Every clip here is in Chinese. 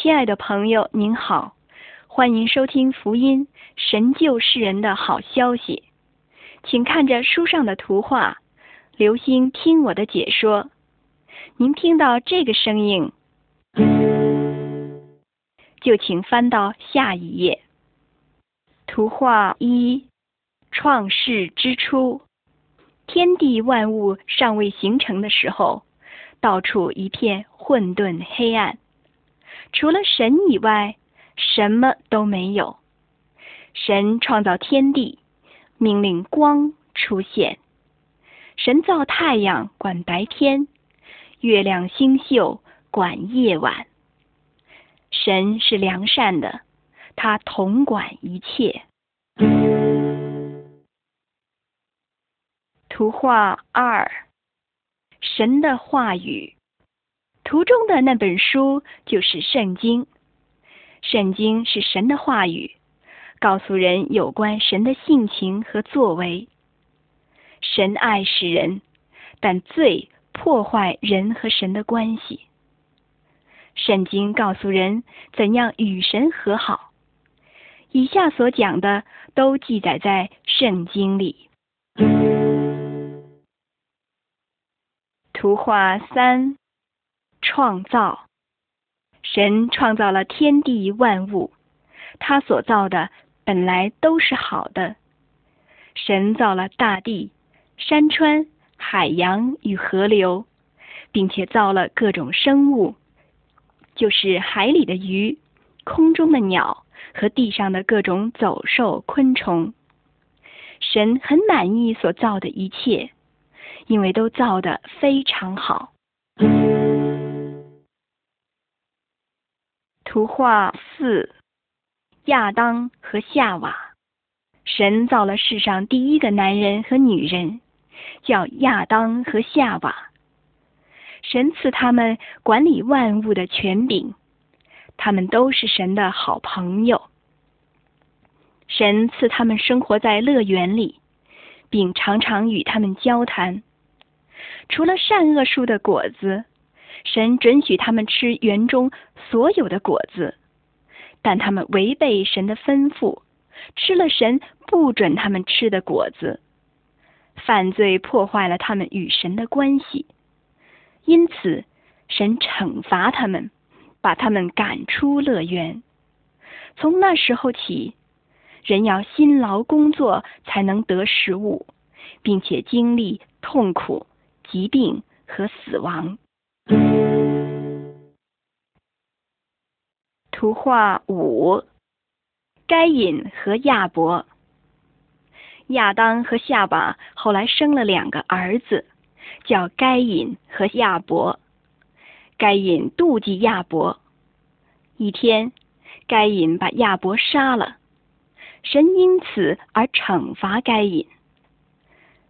亲爱的朋友，您好，欢迎收听福音神救世人的好消息。请看着书上的图画，留心听我的解说。您听到这个声音，就请翻到下一页。图画一：创世之初，天地万物尚未形成的时候，到处一片混沌黑暗。除了神以外，什么都没有。神创造天地，命令光出现。神造太阳，管白天；月亮星宿，管夜晚。神是良善的，他统管一切。图画二：神的话语。图中的那本书就是圣经。圣经是神的话语，告诉人有关神的性情和作为。神爱世人，但罪破坏人和神的关系。圣经告诉人怎样与神和好。以下所讲的都记载在圣经里。图画三。创造，神创造了天地万物，他所造的本来都是好的。神造了大地、山川、海洋与河流，并且造了各种生物，就是海里的鱼、空中的鸟和地上的各种走兽、昆虫。神很满意所造的一切，因为都造得非常好。图画四：亚当和夏娃。神造了世上第一个男人和女人，叫亚当和夏娃。神赐他们管理万物的权柄，他们都是神的好朋友。神赐他们生活在乐园里，并常常与他们交谈。除了善恶树的果子。神准许他们吃园中所有的果子，但他们违背神的吩咐，吃了神不准他们吃的果子，犯罪破坏了他们与神的关系。因此，神惩罚他们，把他们赶出乐园。从那时候起，人要辛劳工作才能得食物，并且经历痛苦、疾病和死亡。图画五：该隐和亚伯。亚当和夏娃后来生了两个儿子，叫该隐和亚伯。该隐妒忌亚伯，一天，该隐把亚伯杀了，神因此而惩罚该隐。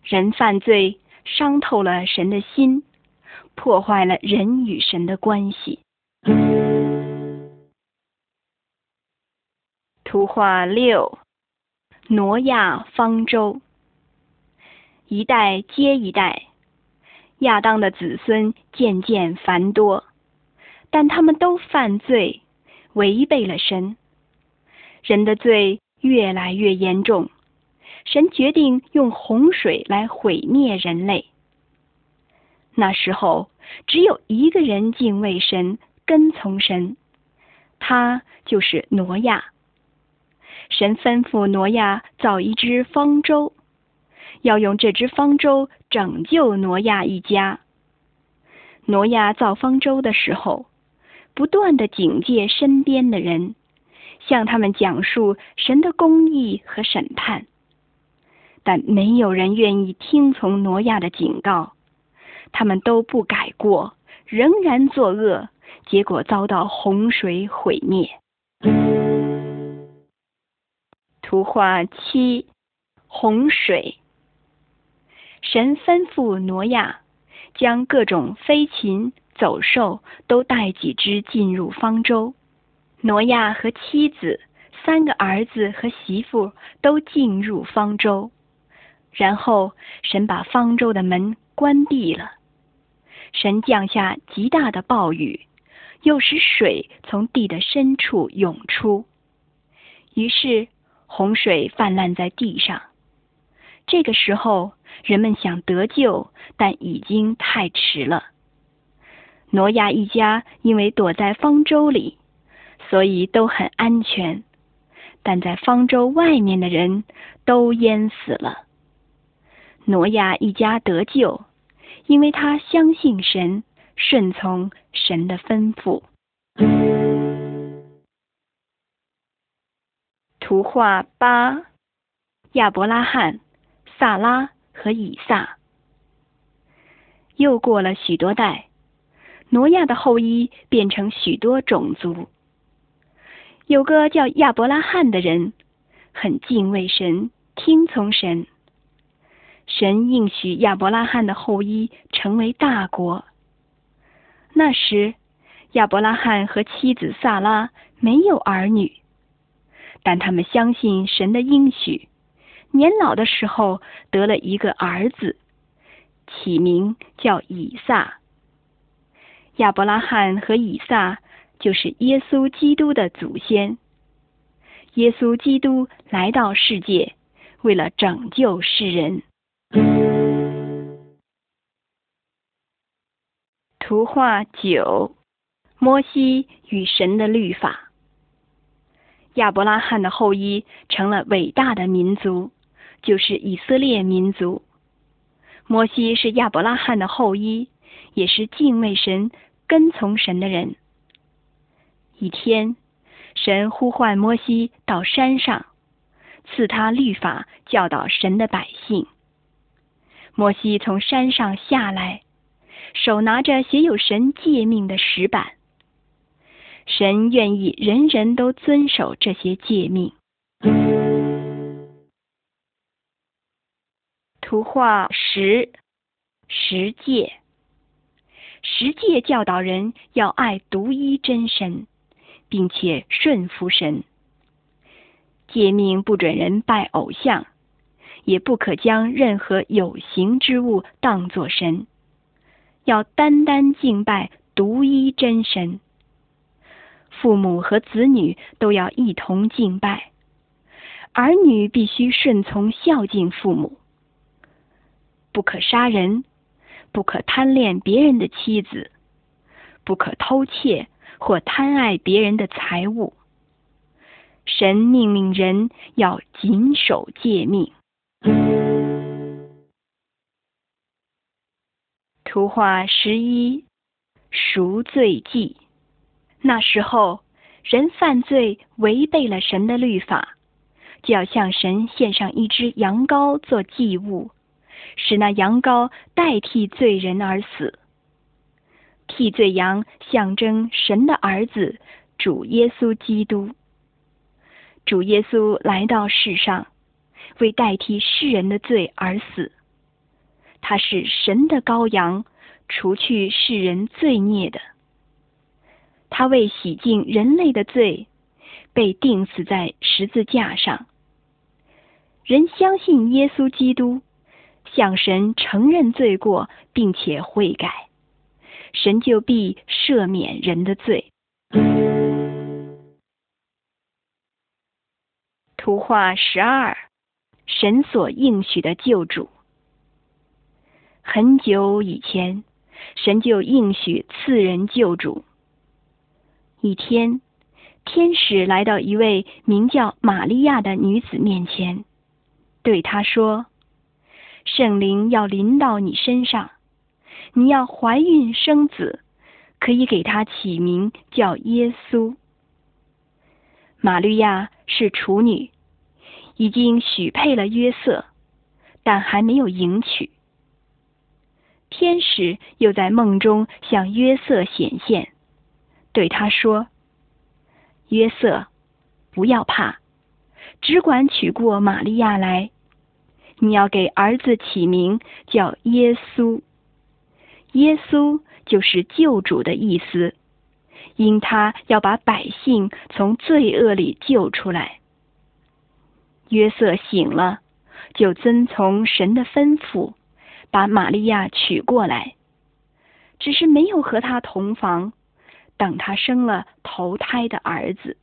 人犯罪，伤透了神的心。破坏了人与神的关系。图画六：挪亚方舟。一代接一代，亚当的子孙渐渐繁多，但他们都犯罪，违背了神。人的罪越来越严重，神决定用洪水来毁灭人类。那时候，只有一个人敬畏神，跟从神，他就是挪亚。神吩咐挪亚造一只方舟，要用这只方舟拯救挪亚一家。挪亚造方舟的时候，不断的警戒身边的人，向他们讲述神的公义和审判，但没有人愿意听从挪亚的警告。他们都不改过，仍然作恶，结果遭到洪水毁灭。图画七：洪水。神吩咐挪亚，将各种飞禽走兽都带几只进入方舟。挪亚和妻子、三个儿子和媳妇都进入方舟，然后神把方舟的门关闭了。神降下极大的暴雨，又使水从地的深处涌出，于是洪水泛滥在地上。这个时候，人们想得救，但已经太迟了。挪亚一家因为躲在方舟里，所以都很安全，但在方舟外面的人都淹死了。挪亚一家得救，因为他相信神，顺从神的吩咐。图画八：亚伯拉罕。萨拉和以撒，又过了许多代，挪亚的后裔变成许多种族。有个叫亚伯拉罕的人，很敬畏神，听从神。神应许亚伯拉罕的后裔成为大国。那时，亚伯拉罕和妻子萨拉没有儿女，但他们相信神的应许。年老的时候得了一个儿子，起名叫以撒。亚伯拉罕和以撒就是耶稣基督的祖先。耶稣基督来到世界，为了拯救世人。图画九：摩西与神的律法。亚伯拉罕的后裔成了伟大的民族。就是以色列民族。摩西是亚伯拉罕的后裔，也是敬畏神、跟从神的人。一天，神呼唤摩西到山上，赐他律法，教导神的百姓。摩西从山上下来，手拿着写有神诫命的石板。神愿意人人都遵守这些诫命。图画十十诫，十诫教导人要爱独一真神，并且顺服神。诫命不准人拜偶像，也不可将任何有形之物当作神，要单单敬拜独一真神。父母和子女都要一同敬拜，儿女必须顺从孝敬父母。不可杀人，不可贪恋别人的妻子，不可偷窃或贪爱别人的财物。神命令人要谨守诫命。图画十一，赎罪记。那时候，人犯罪违背了神的律法，就要向神献上一只羊羔做祭物。使那羊羔代替罪人而死，替罪羊象征神的儿子主耶稣基督。主耶稣来到世上，为代替世人的罪而死。他是神的羔羊，除去世人罪孽的。他为洗净人类的罪，被钉死在十字架上。人相信耶稣基督。向神承认罪过，并且悔改，神就必赦免人的罪。图画十二，神所应许的救主。很久以前，神就应许赐人救主。一天，天使来到一位名叫玛利亚的女子面前，对她说。圣灵要临到你身上，你要怀孕生子，可以给他起名叫耶稣。玛利亚是处女，已经许配了约瑟，但还没有迎娶。天使又在梦中向约瑟显现，对他说：“约瑟，不要怕，只管娶过玛利亚来。”你要给儿子起名叫耶稣，耶稣就是救主的意思，因他要把百姓从罪恶里救出来。约瑟醒了，就遵从神的吩咐，把玛利亚娶过来，只是没有和他同房，等他生了头胎的儿子。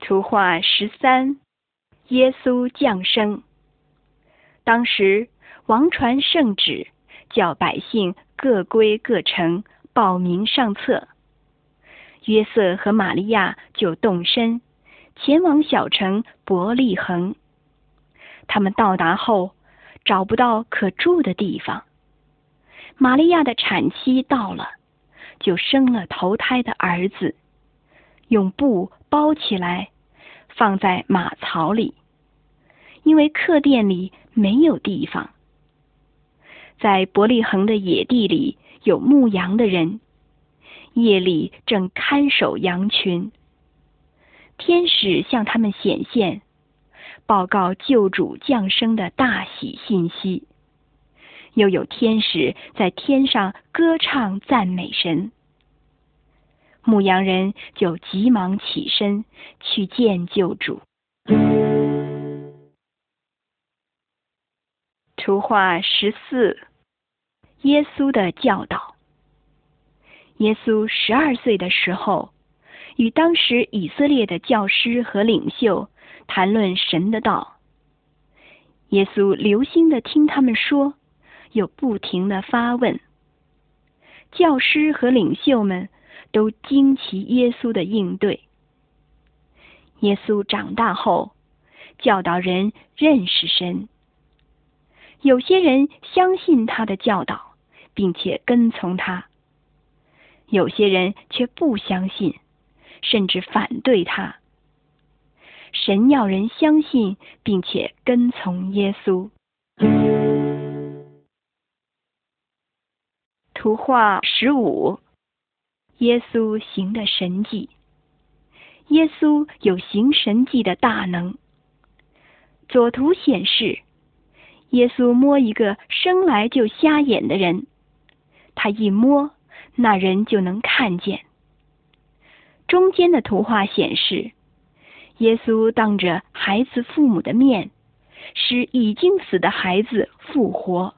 图画十三：耶稣降生。当时王传圣旨，叫百姓各归各城，报名上册。约瑟和玛利亚就动身，前往小城伯利恒。他们到达后，找不到可住的地方。玛利亚的产期到了，就生了头胎的儿子，用布包起来。放在马槽里，因为客店里没有地方。在伯利恒的野地里有牧羊的人，夜里正看守羊群。天使向他们显现，报告救主降生的大喜信息。又有天使在天上歌唱赞美神。牧羊人就急忙起身去见救主。图画十四：耶稣的教导。耶稣十二岁的时候，与当时以色列的教师和领袖谈论神的道。耶稣留心的听他们说，又不停的发问。教师和领袖们。都惊奇耶稣的应对。耶稣长大后，教导人认识神。有些人相信他的教导，并且跟从他；有些人却不相信，甚至反对他。神要人相信，并且跟从耶稣。图画十五。耶稣行的神迹，耶稣有行神迹的大能。左图显示，耶稣摸一个生来就瞎眼的人，他一摸，那人就能看见。中间的图画显示，耶稣当着孩子父母的面，使已经死的孩子复活。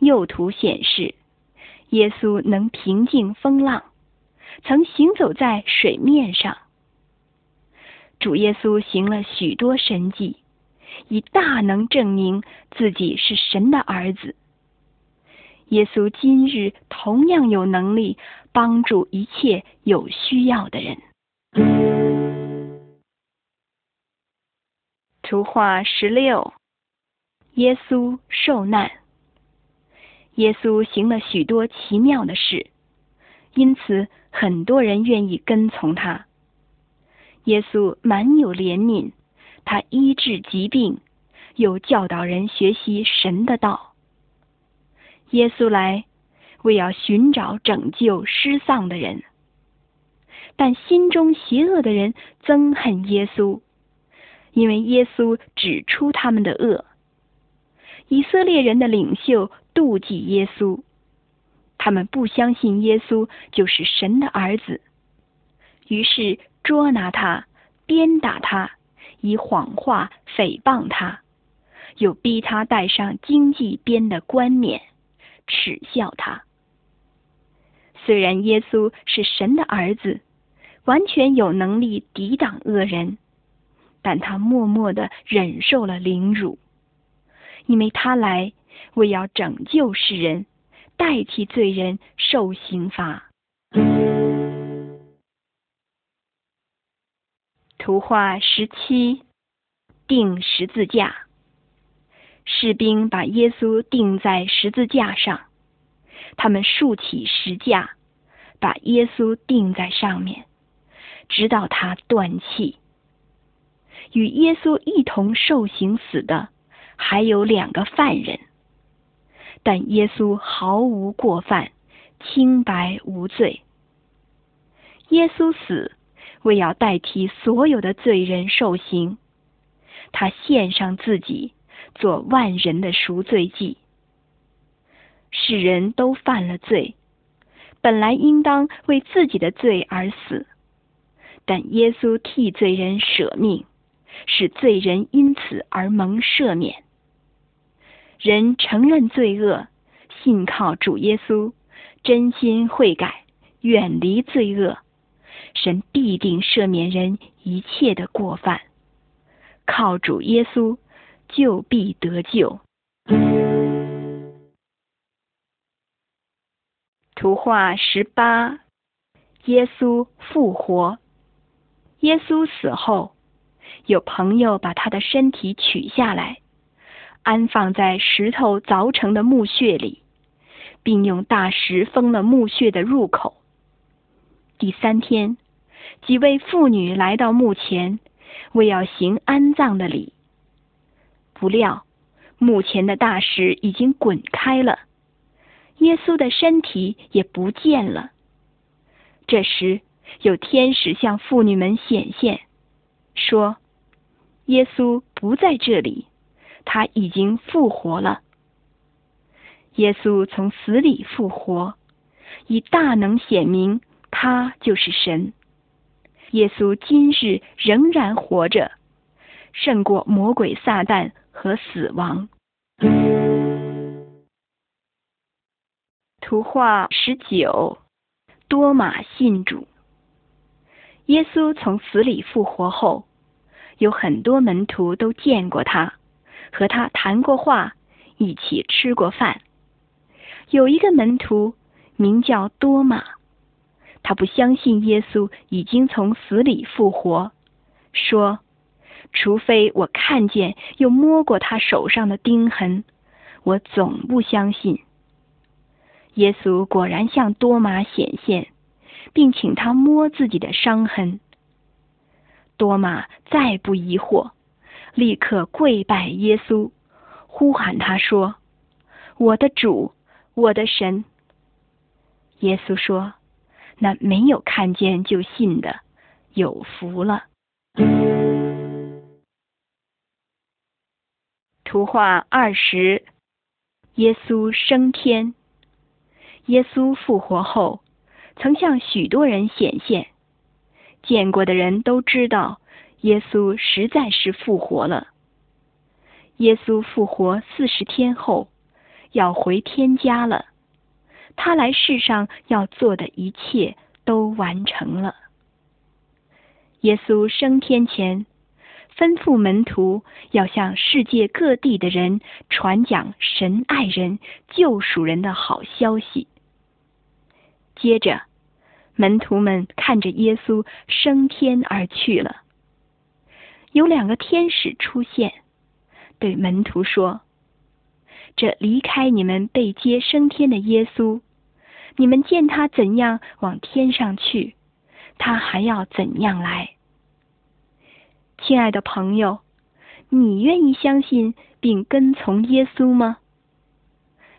右图显示。耶稣能平静风浪，曾行走在水面上。主耶稣行了许多神迹，以大能证明自己是神的儿子。耶稣今日同样有能力帮助一切有需要的人。图画十六：耶稣受难。耶稣行了许多奇妙的事，因此很多人愿意跟从他。耶稣满有怜悯，他医治疾病，又教导人学习神的道。耶稣来，为要寻找拯救失丧的人，但心中邪恶的人憎恨耶稣，因为耶稣指出他们的恶。以色列人的领袖。妒忌耶稣，他们不相信耶稣就是神的儿子，于是捉拿他，鞭打他，以谎话诽谤他，又逼他戴上荆棘编的冠冕，耻笑他。虽然耶稣是神的儿子，完全有能力抵挡恶人，但他默默的忍受了凌辱，因为他来。为要拯救世人，代替罪人受刑罚。图画十七：钉十字架。士兵把耶稣钉在十字架上，他们竖起石架，把耶稣钉在上面，直到他断气。与耶稣一同受刑死的还有两个犯人。但耶稣毫无过犯，清白无罪。耶稣死，为要代替所有的罪人受刑，他献上自己，做万人的赎罪祭。世人都犯了罪，本来应当为自己的罪而死，但耶稣替罪人舍命，使罪人因此而蒙赦免。人承认罪恶，信靠主耶稣，真心悔改，远离罪恶，神必定赦免人一切的过犯。靠主耶稣，就必得救。图画十八，耶稣复活。耶稣死后，有朋友把他的身体取下来，安放在石头凿成的墓穴里，并用大石封了墓穴的入口。第三天，几位妇女来到墓前，为要行安葬的礼。不料，墓前的大石已经滚开了。耶稣的身体也不见了。这时，有天使向妇女们显现，说：“耶稣不在这里，他已经复活了。耶稣从死里复活，以大能显明他就是神。耶稣今日仍然活着，胜过魔鬼撒旦和死亡。”图画十九，多马信主。耶稣从死里复活后，有很多门徒都见过他，和他谈过话，一起吃过饭。有一个门徒名叫多马，他不相信耶稣已经从死里复活，说：“除非我看见又摸过他手上的钉痕，我总不相信。”耶稣果然向多马显现，并请他摸自己的伤痕。多马再不疑惑，立刻跪拜耶稣，呼喊他说：“我的主，我的神。”耶稣说：“那没有看见就信的，有福了。”图画二十，耶稣升天。耶稣复活后，曾向许多人显现，见过的人都知道，耶稣实在是复活了。耶稣复活四十天后，要回天家了。他来世上要做的一切都完成了。耶稣升天前，吩咐门徒要向世界各地的人传讲神爱人、救赎人的好消息。接着，门徒们看着耶稣升天而去了。有两个天使出现，对门徒说：“这离开你们被接升天的耶稣，你们见他怎样往天上去，他还要怎样来。”亲爱的朋友，你愿意相信并跟从耶稣吗？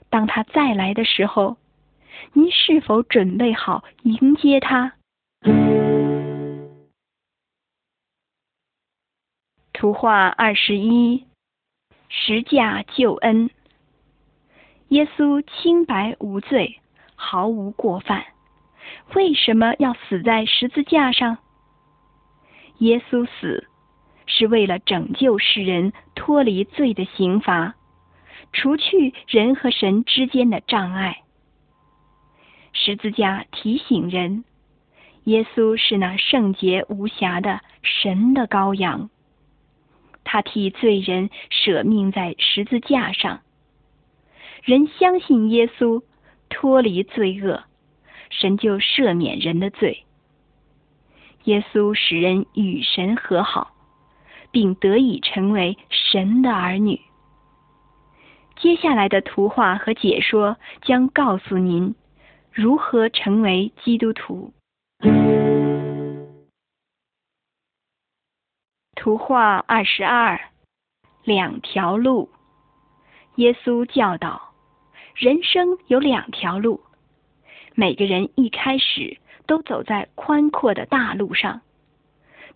当他再来的时候。您是否准备好迎接他？图画二十一，十架救恩。耶稣清白无罪，毫无过犯，为什么要死在十字架上？耶稣死是为了拯救世人脱离罪的刑罚，除去人和神之间的障碍。十字架提醒人，耶稣是那圣洁无瑕的神的羔羊，他替罪人舍命在十字架上。人相信耶稣，脱离罪恶，神就赦免人的罪。耶稣使人与神和好，并得以成为神的儿女。接下来的图画和解说将告诉您。如何成为基督徒？图画二十二，两条路。耶稣教导，人生有两条路，每个人一开始都走在宽阔的大路上，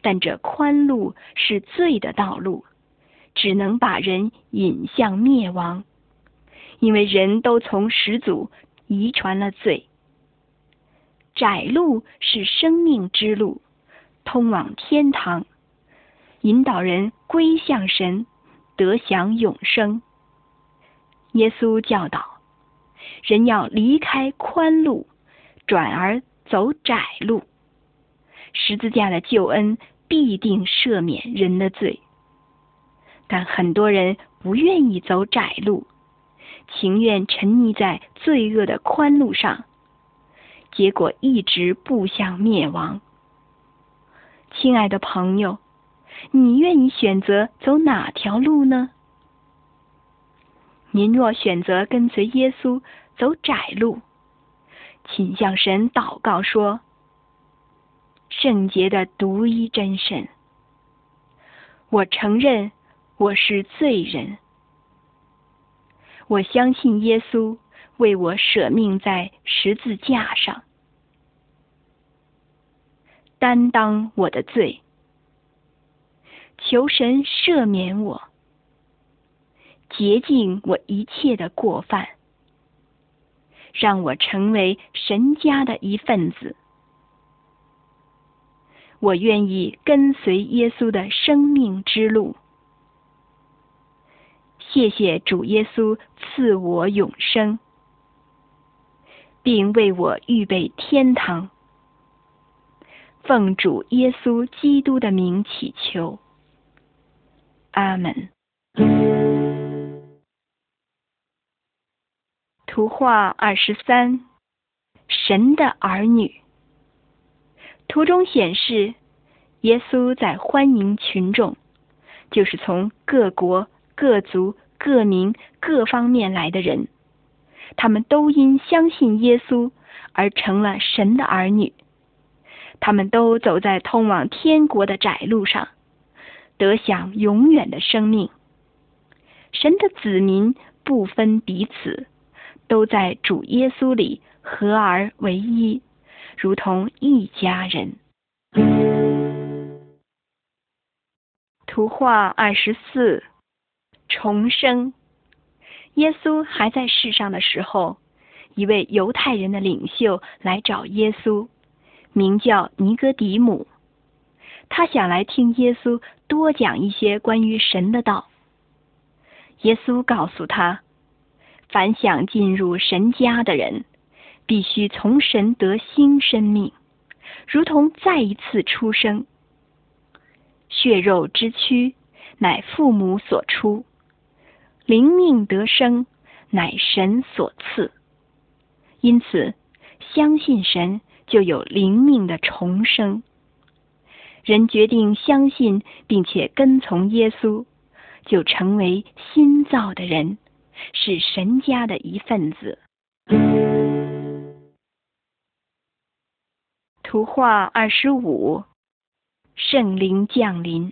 但这宽路是罪的道路，只能把人引向灭亡，因为人都从始祖遗传了罪。窄路是生命之路，通往天堂，引导人归向神，得享永生。耶稣教导，人要离开宽路，转而走窄路。十字架的救恩必定赦免人的罪，但很多人不愿意走窄路，情愿沉溺在罪恶的宽路上，结果一直步向灭亡。亲爱的朋友，你愿意选择走哪条路呢？您若选择跟随耶稣走窄路，请向神祷告说：“圣洁的独一真神，我承认我是罪人，我相信耶稣为我舍命在十字架上，担当我的罪，求神赦免我。”洁净我一切的过犯，让我成为神家的一份子。我愿意跟随耶稣的生命之路。谢谢主耶稣赐我永生，并为我预备天堂。奉主耶稣基督的名祈求，阿门。图画二十三，神的儿女。图中显示，耶稣在欢迎群众，就是从各国、各族、各民、各方面来的人，他们都因相信耶稣而成了神的儿女。他们都走在通往天国的窄路上，得享永远的生命。神的子民不分彼此。都在主耶稣里合而为一，如同一家人。图画二十四，重生。耶稣还在世上的时候，一位犹太人的领袖来找耶稣，名叫尼哥底母。他想来听耶稣多讲一些关于神的道。耶稣告诉他。凡想进入神家的人，必须从神得新生命，如同再一次出生。血肉之躯乃父母所出，灵命得生乃神所赐。因此，相信神就有灵命的重生。人决定相信并且跟从耶稣，就成为新造的人。是神家的一份子。图画二十五，圣灵降临。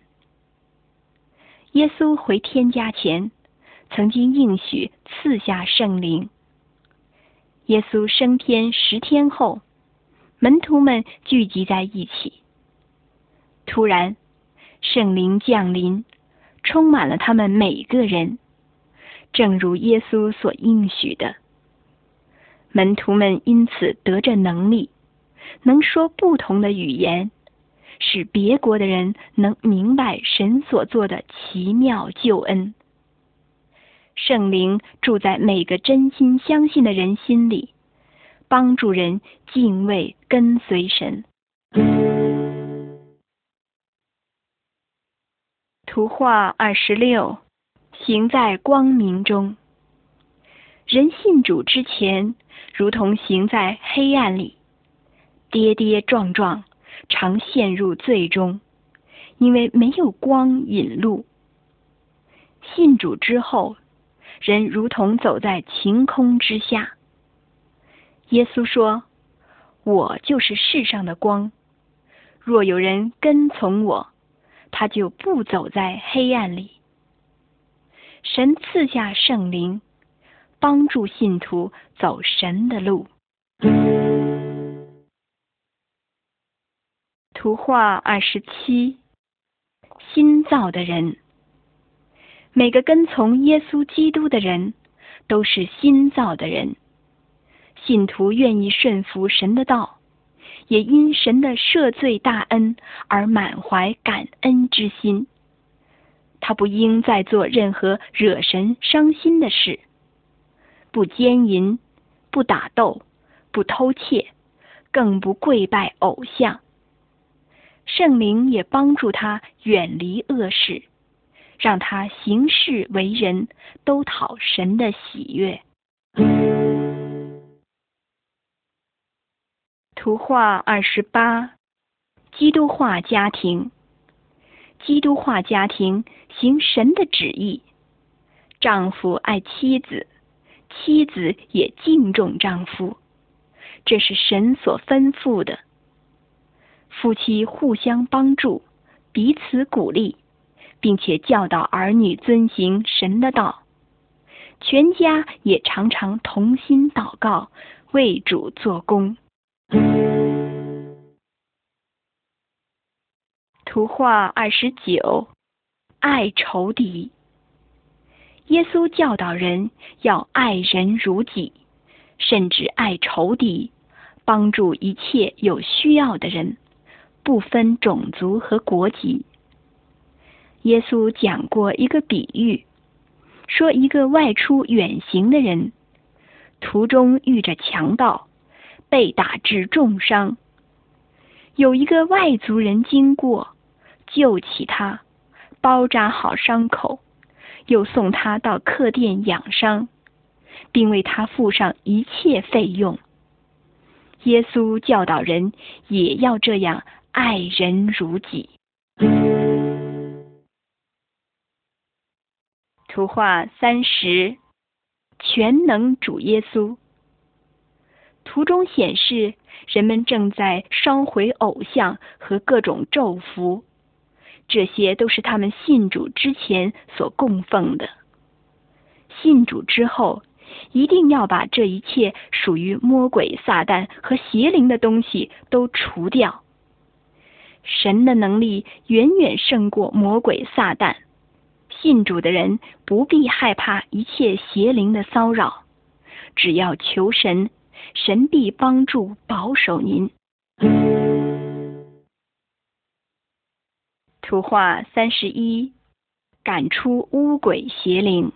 耶稣回天家前，曾经应许赐下圣灵。耶稣升天十天后，门徒们聚集在一起。突然，圣灵降临，充满了他们每个人。正如耶稣所应许的，门徒们因此得着能力，能说不同的语言，使别国的人能明白神所做的奇妙救恩。圣灵住在每个真心相信的人心里，帮助人敬畏跟随神。图画二十六。行在光明中，人信主之前，如同行在黑暗里，跌跌撞撞，常陷入罪中，因为没有光引路。信主之后，人如同走在晴空之下。耶稣说：“我就是世上的光，若有人跟从我，他就不走在黑暗里。”神赐下圣灵，帮助信徒走神的路。图画二十七，新造的人。每个跟从耶稣基督的人都是新造的人。信徒愿意顺服神的道，也因神的赦罪大恩而满怀感恩之心。他不应再做任何惹神伤心的事，不奸淫、不打斗，不偷窃，更不跪拜偶像。圣灵也帮助他远离恶事，让他行事为人，都讨神的喜悦。图画二十八：基督化家庭。基督化家庭行神的旨意，丈夫爱妻子，妻子也敬重丈夫，这是神所吩咐的。夫妻互相帮助，彼此鼓励，并且教导儿女遵行神的道。全家也常常同心祷告，为主做工。图画二十九，爱仇敌。耶稣教导人要爱人如己，甚至爱仇敌，帮助一切有需要的人，不分种族和国籍。耶稣讲过一个比喻，说一个外出远行的人，途中遇着强盗，被打致重伤，有一个外族人经过。救起他，包扎好伤口，又送他到客店养伤，并为他付上一切费用。耶稣教导人也要这样爱人如己。图画三十，全能主耶稣。图中显示人们正在烧毁偶像和各种咒符。这些都是他们信主之前所供奉的。信主之后，一定要把这一切属于魔鬼、撒旦和邪灵的东西都除掉。神的能力远远胜过魔鬼、撒旦。信主的人不必害怕一切邪灵的骚扰，只要求神，神必帮助保守您。图画三十一，赶出污鬼邪灵。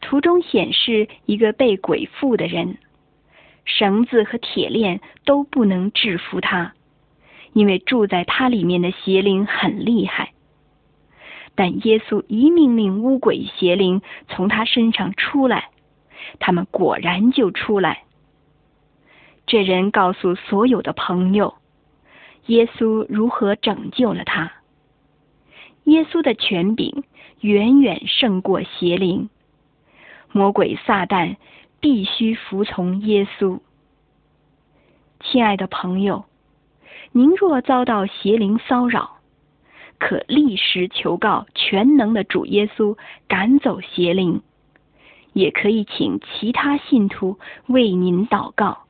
图中显示一个被鬼附的人，绳子和铁链都不能制服他，因为住在他里面的邪灵很厉害。但耶稣一命令巫鬼邪灵从他身上出来，他们果然就出来。这人告诉所有的朋友。耶稣如何拯救了他？耶稣的权柄远远胜过邪灵，魔鬼撒旦必须服从耶稣。亲爱的朋友，您若遭到邪灵骚扰，可立时求告全能的主耶稣，赶走邪灵；也可以请其他信徒为您祷告。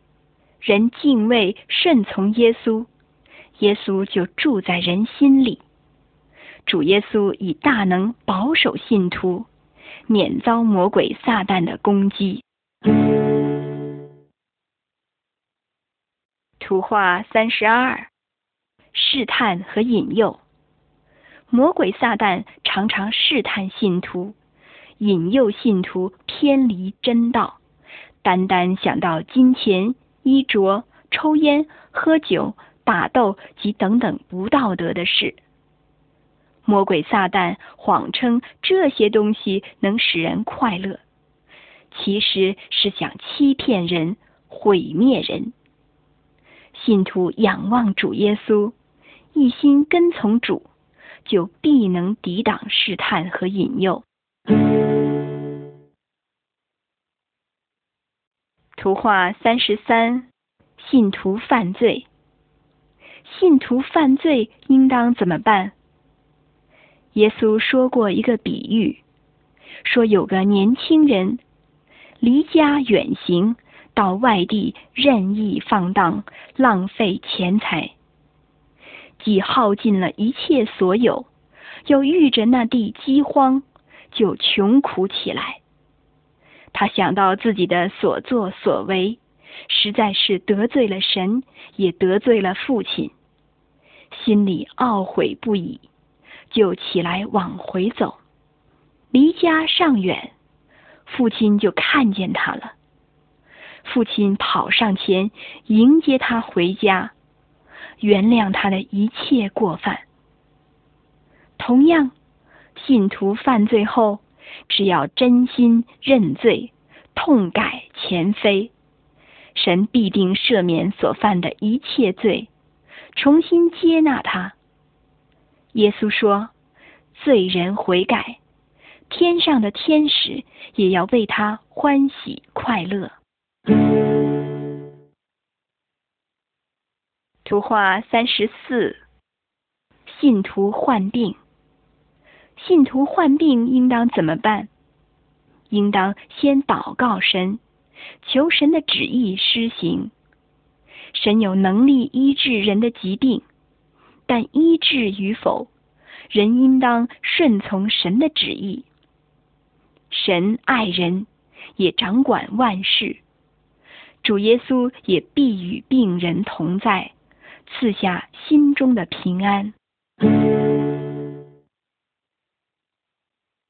人敬畏顺从耶稣。耶稣就住在人心里，主耶稣以大能保守信徒，免遭魔鬼撒旦的攻击。图画三十二，试探和引诱。魔鬼撒旦常常试探信徒，引诱信徒偏离真道，单单想到金钱、衣着、抽烟、喝酒。打斗及等等不道德的事，魔鬼撒旦谎称这些东西能使人快乐，其实是想欺骗人、毁灭人。信徒仰望主耶稣，一心跟从主，就必能抵挡试探和引诱。图画三十三，信徒犯罪。信徒犯罪应当怎么办？耶稣说过一个比喻，说有个年轻人离家远行，到外地任意放荡，浪费钱财，既耗尽了一切所有，又遇着那地饥荒，就穷苦起来。他想到自己的所作所为，实在是得罪了神，也得罪了父亲。心里懊悔不已，就起来往回走。离家尚远，父亲就看见他了。父亲跑上前迎接他回家，原谅他的一切过犯。同样，信徒犯罪后，只要真心认罪、痛改前非，神必定赦免所犯的一切罪，重新接纳他。耶稣说：“罪人悔改。”天上的天使也要为他欢喜快乐。图画三十四：信徒患病。信徒患病应当怎么办？应当先祷告神，求神的旨意施行。神有能力医治人的疾病，但医治与否，人应当顺从神的旨意。神爱人，也掌管万事。主耶稣也必与病人同在，赐下心中的平安。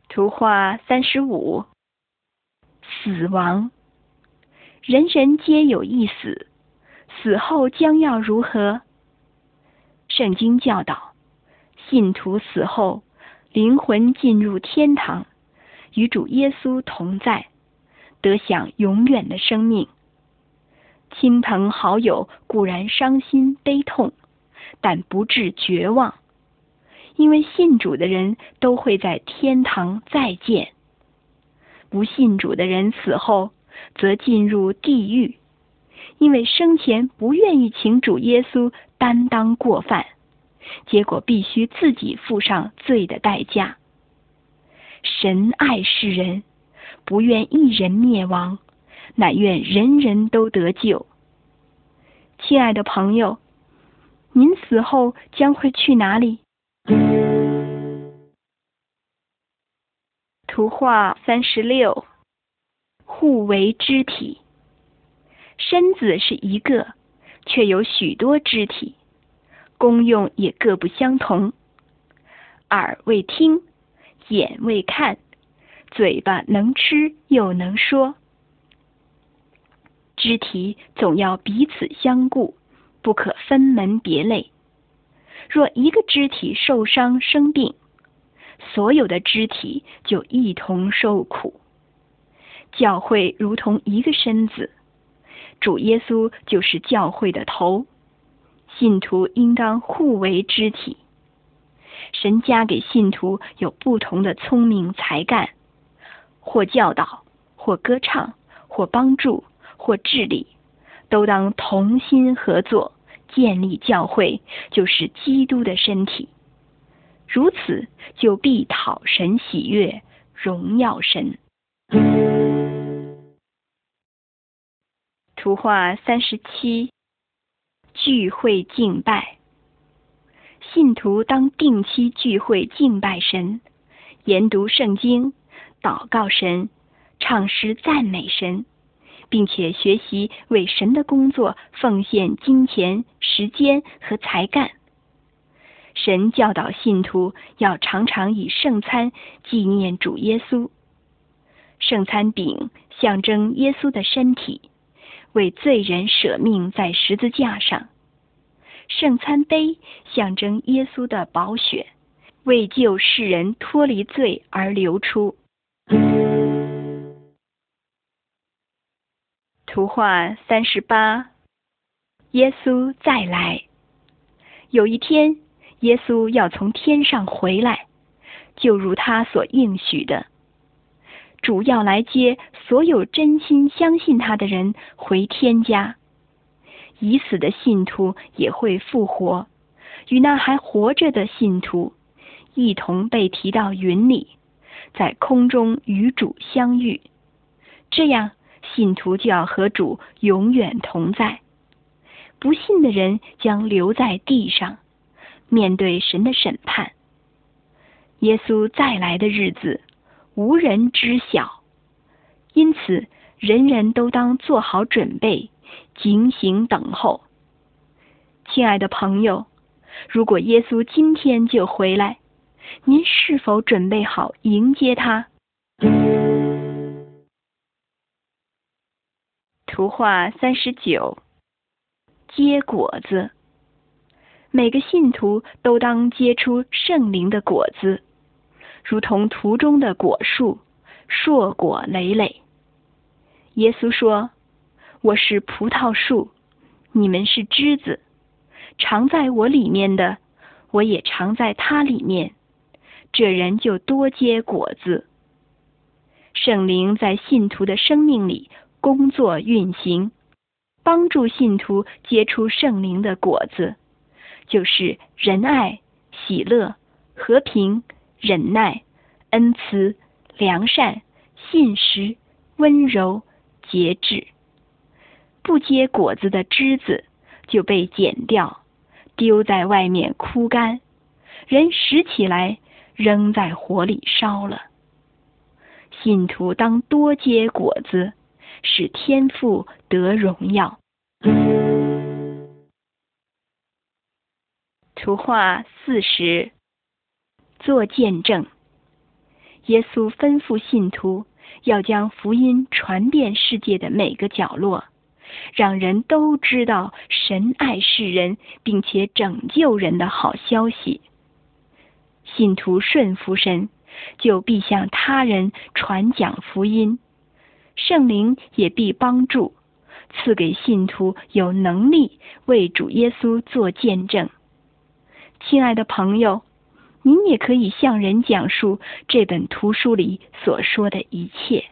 图画三十五：死亡。人人皆有一死，死后将要如何？圣经教导，信徒死后，灵魂进入天堂。与主耶稣同在，得享永远的生命。亲朋好友固然伤心悲痛，但不至绝望，因为信主的人都会在天堂再见。不信主的人死后则进入地狱，因为生前不愿意请主耶稣担当过犯，结果必须自己付上罪的代价。神爱世人，不愿一人灭亡，乃愿人人都得救。亲爱的朋友，您死后将会去哪里？图画三十六，互为肢体。身子是一个，却有许多肢体，功用也各不相同。耳为听。眼未看，嘴巴能吃又能说，肢体总要彼此相顾，不可分门别类。若一个肢体受伤生病，所有的肢体就一同受苦。教会如同一个身子，主耶稣就是教会的头，信徒应当互为肢体。神加给信徒有不同的聪明才干，或教导，或歌唱，或帮助，或治理，都当同心合作，建立教会，就是基督的身体。如此，就必讨神喜悦，荣耀神。图画三十七，聚会敬拜。信徒当定期聚会敬拜神，研读圣经，祷告神，唱诗赞美神，并且学习为神的工作奉献金钱、时间和才干。神教导信徒要常常以圣餐纪念主耶稣。圣餐饼象征耶稣的身体，为罪人舍命在十字架上。圣餐杯象征耶稣的宝血，为救世人脱离罪而流出。图画三十八，耶稣再来。有一天，耶稣要从天上回来，就如他所应许的，主要来接所有真心相信他的人回天家。已死的信徒也会复活，与那还活着的信徒一同被提到云里，在空中与主相遇。这样，信徒就要和主永远同在。不信的人将留在地上，面对神的审判。耶稣再来的日子，无人知晓，因此人人都当做好准备。警醒等候，亲爱的朋友，如果耶稣今天就回来，您是否准备好迎接他？图画三十九，结果子。每个信徒都当结出圣灵的果子，如同图中的果树，硕果累累。耶稣说：“我是葡萄树，你们是枝子。常在我里面的，我也常在他里面。这人就多结果子。圣灵在信徒的生命里工作运行，帮助信徒结出圣灵的果子。”就是仁爱、喜乐、和平、忍耐、恩慈、良善、信实、温柔、节制。不结果子的枝子就被剪掉，丢在外面枯干。人拾起来，扔在火里烧了。信徒当多结果子，使天父得荣耀。图画四十，做见证。耶稣吩咐信徒要将福音传遍世界的每个角落，让人都知道神爱世人，并且拯救人的好消息。信徒顺服神，就必向他人传讲福音，圣灵也必帮助，赐给信徒有能力为主耶稣做见证。亲爱的朋友，您也可以向人讲述这本图书里所说的一切。